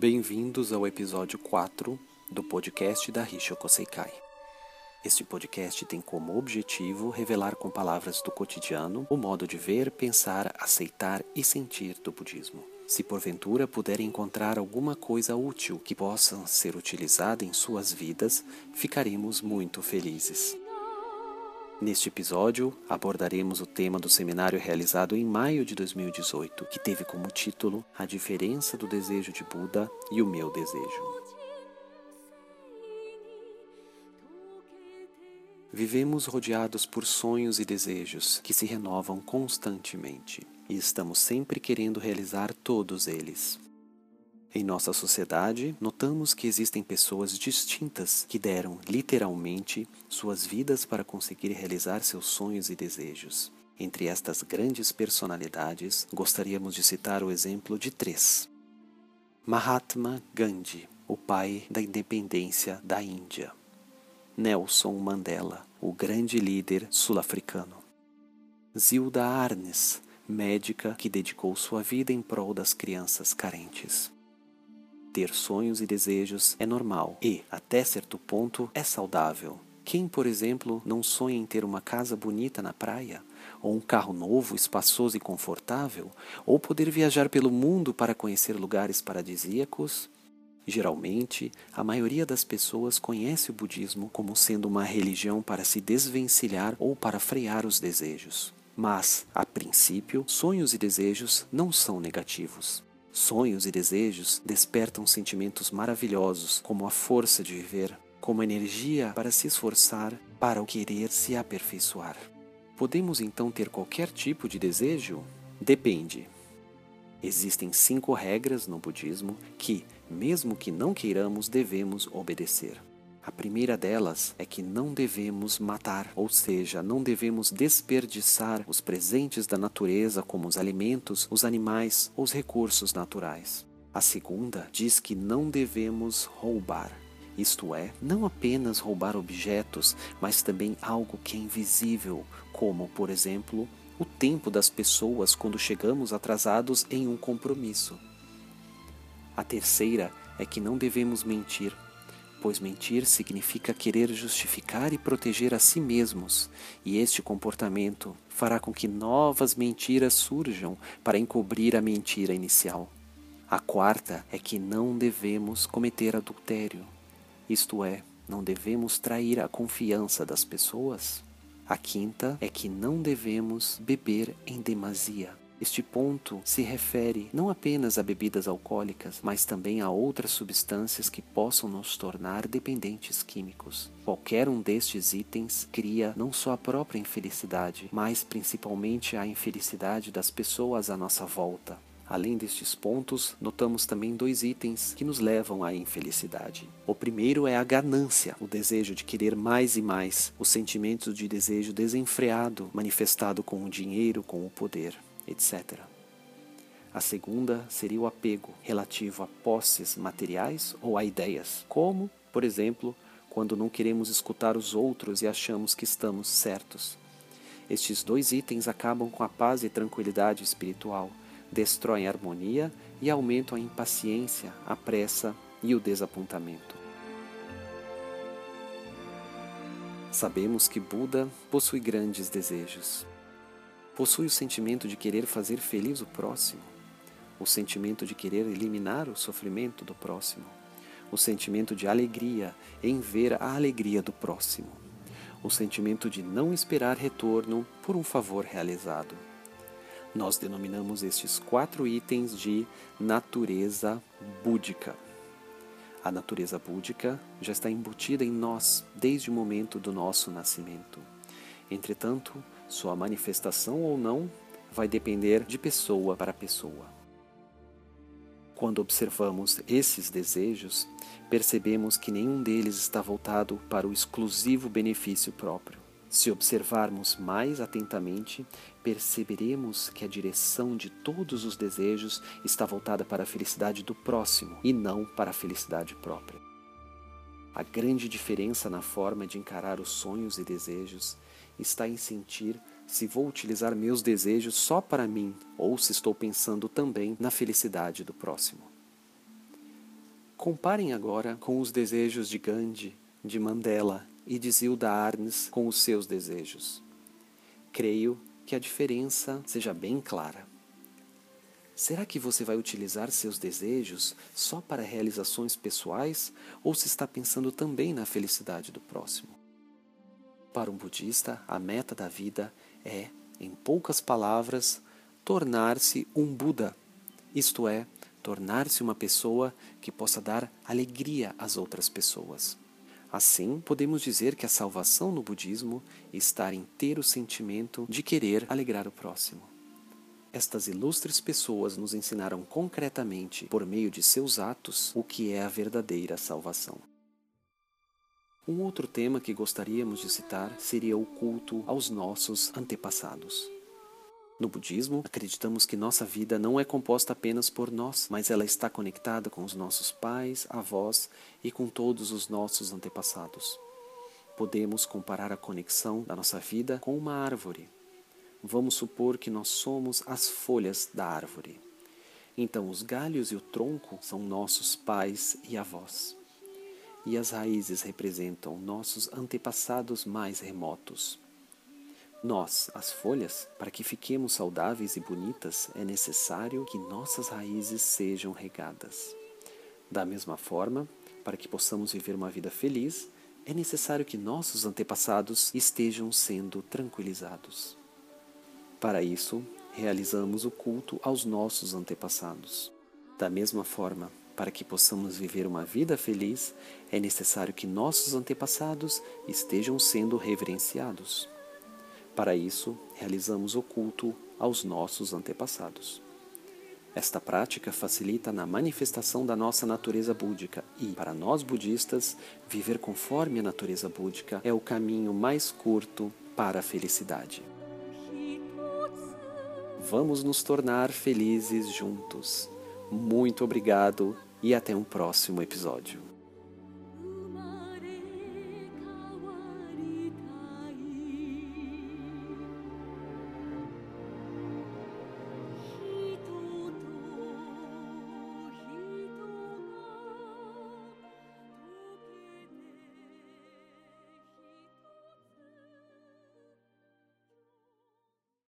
Bem-vindos ao episódio 4 do podcast da Rishoko Seikai. Este podcast tem como objetivo revelar com palavras do cotidiano o modo de ver, pensar, aceitar e sentir do budismo. Se porventura puderem encontrar alguma coisa útil que possa ser utilizada em suas vidas, ficaremos muito felizes. Neste episódio, abordaremos o tema do seminário realizado em maio de 2018, que teve como título A diferença do desejo de Buda e o meu desejo. Vivemos rodeados por sonhos e desejos que se renovam constantemente, e estamos sempre querendo realizar todos eles. Em nossa sociedade, notamos que existem pessoas distintas que deram, literalmente, suas vidas para conseguir realizar seus sonhos e desejos. Entre estas grandes personalidades, gostaríamos de citar o exemplo de três: Mahatma Gandhi, o pai da independência da Índia. Nelson Mandela, o grande líder sul-africano. Zilda Arnes, médica que dedicou sua vida em prol das crianças carentes. Ter sonhos e desejos é normal e, até certo ponto, é saudável. Quem, por exemplo, não sonha em ter uma casa bonita na praia, ou um carro novo, espaçoso e confortável, ou poder viajar pelo mundo para conhecer lugares paradisíacos? Geralmente, a maioria das pessoas conhece o budismo como sendo uma religião para se desvencilhar ou para frear os desejos. Mas, a princípio, sonhos e desejos não são negativos. Sonhos e desejos despertam sentimentos maravilhosos, como a força de viver, como energia para se esforçar, para o querer se aperfeiçoar. Podemos então ter qualquer tipo de desejo? Depende. Existem cinco regras no budismo que, mesmo que não queiramos, devemos obedecer. A primeira delas é que não devemos matar, ou seja, não devemos desperdiçar os presentes da natureza, como os alimentos, os animais ou os recursos naturais. A segunda diz que não devemos roubar, isto é, não apenas roubar objetos, mas também algo que é invisível, como, por exemplo, o tempo das pessoas quando chegamos atrasados em um compromisso. A terceira é que não devemos mentir, pois mentir significa querer justificar e proteger a si mesmos, e este comportamento fará com que novas mentiras surjam para encobrir a mentira inicial. A quarta é que não devemos cometer adultério, isto é, não devemos trair a confiança das pessoas. A quinta é que não devemos beber em demasia. Este ponto se refere não apenas a bebidas alcoólicas, mas também a outras substâncias que possam nos tornar dependentes químicos. Qualquer um destes itens cria não só a própria infelicidade, mas principalmente a infelicidade das pessoas à nossa volta. Além destes pontos, notamos também dois itens que nos levam à infelicidade. O primeiro é a ganância, o desejo de querer mais e mais, o sentimento de desejo desenfreado, manifestado com o dinheiro, com o poder, etc. A segunda seria o apego, relativo a posses materiais ou a ideias, como, por exemplo, quando não queremos escutar os outros e achamos que estamos certos. Estes dois itens acabam com a paz e tranquilidade espiritual destroem a harmonia e aumentam a impaciência, a pressa e o desapontamento. Sabemos que Buda possui grandes desejos. Possui o sentimento de querer fazer feliz o próximo, o sentimento de querer eliminar o sofrimento do próximo, o sentimento de alegria em ver a alegria do próximo, o sentimento de não esperar retorno por um favor realizado nós denominamos estes quatro itens de natureza búdica. A natureza búdica já está embutida em nós desde o momento do nosso nascimento. Entretanto, sua manifestação ou não vai depender de pessoa para pessoa. Quando observamos esses desejos, percebemos que nenhum deles está voltado para o exclusivo benefício próprio. Se observarmos mais atentamente, perceberemos que a direção de todos os desejos está voltada para a felicidade do próximo e não para a felicidade própria. A grande diferença na forma de encarar os sonhos e desejos está em sentir se vou utilizar meus desejos só para mim ou se estou pensando também na felicidade do próximo. Comparem agora com os desejos de Gandhi, de Mandela e de Zilda Arnes com os seus desejos. Creio que a diferença seja bem clara. Será que você vai utilizar seus desejos só para realizações pessoais ou se está pensando também na felicidade do próximo? Para um budista, a meta da vida é, em poucas palavras, tornar-se um Buda, isto é, tornar-se uma pessoa que possa dar alegria às outras pessoas. Assim, podemos dizer que a salvação no budismo está em ter o sentimento de querer alegrar o próximo. Estas ilustres pessoas nos ensinaram concretamente, por meio de seus atos, o que é a verdadeira salvação. Um outro tema que gostaríamos de citar seria o culto aos nossos antepassados. No budismo, acreditamos que nossa vida não é composta apenas por nós, mas ela está conectada com os nossos pais, avós e com todos os nossos antepassados. Podemos comparar a conexão da nossa vida com uma árvore. Vamos supor que nós somos as folhas da árvore. Então, os galhos e o tronco são nossos pais e avós. E as raízes representam nossos antepassados mais remotos. Nós, as folhas, para que fiquemos saudáveis e bonitas, é necessário que nossas raízes sejam regadas. Da mesma forma, para que possamos viver uma vida feliz, é necessário que nossos antepassados estejam sendo tranquilizados. Para isso, realizamos o culto aos nossos antepassados. Da mesma forma, para que possamos viver uma vida feliz, é necessário que nossos antepassados estejam sendo reverenciados. Para isso, realizamos o culto aos nossos antepassados. Esta prática facilita na manifestação da nossa natureza búdica e, para nós budistas, viver conforme a natureza búdica é o caminho mais curto para a felicidade. Vamos nos tornar felizes juntos. Muito obrigado e até um próximo episódio.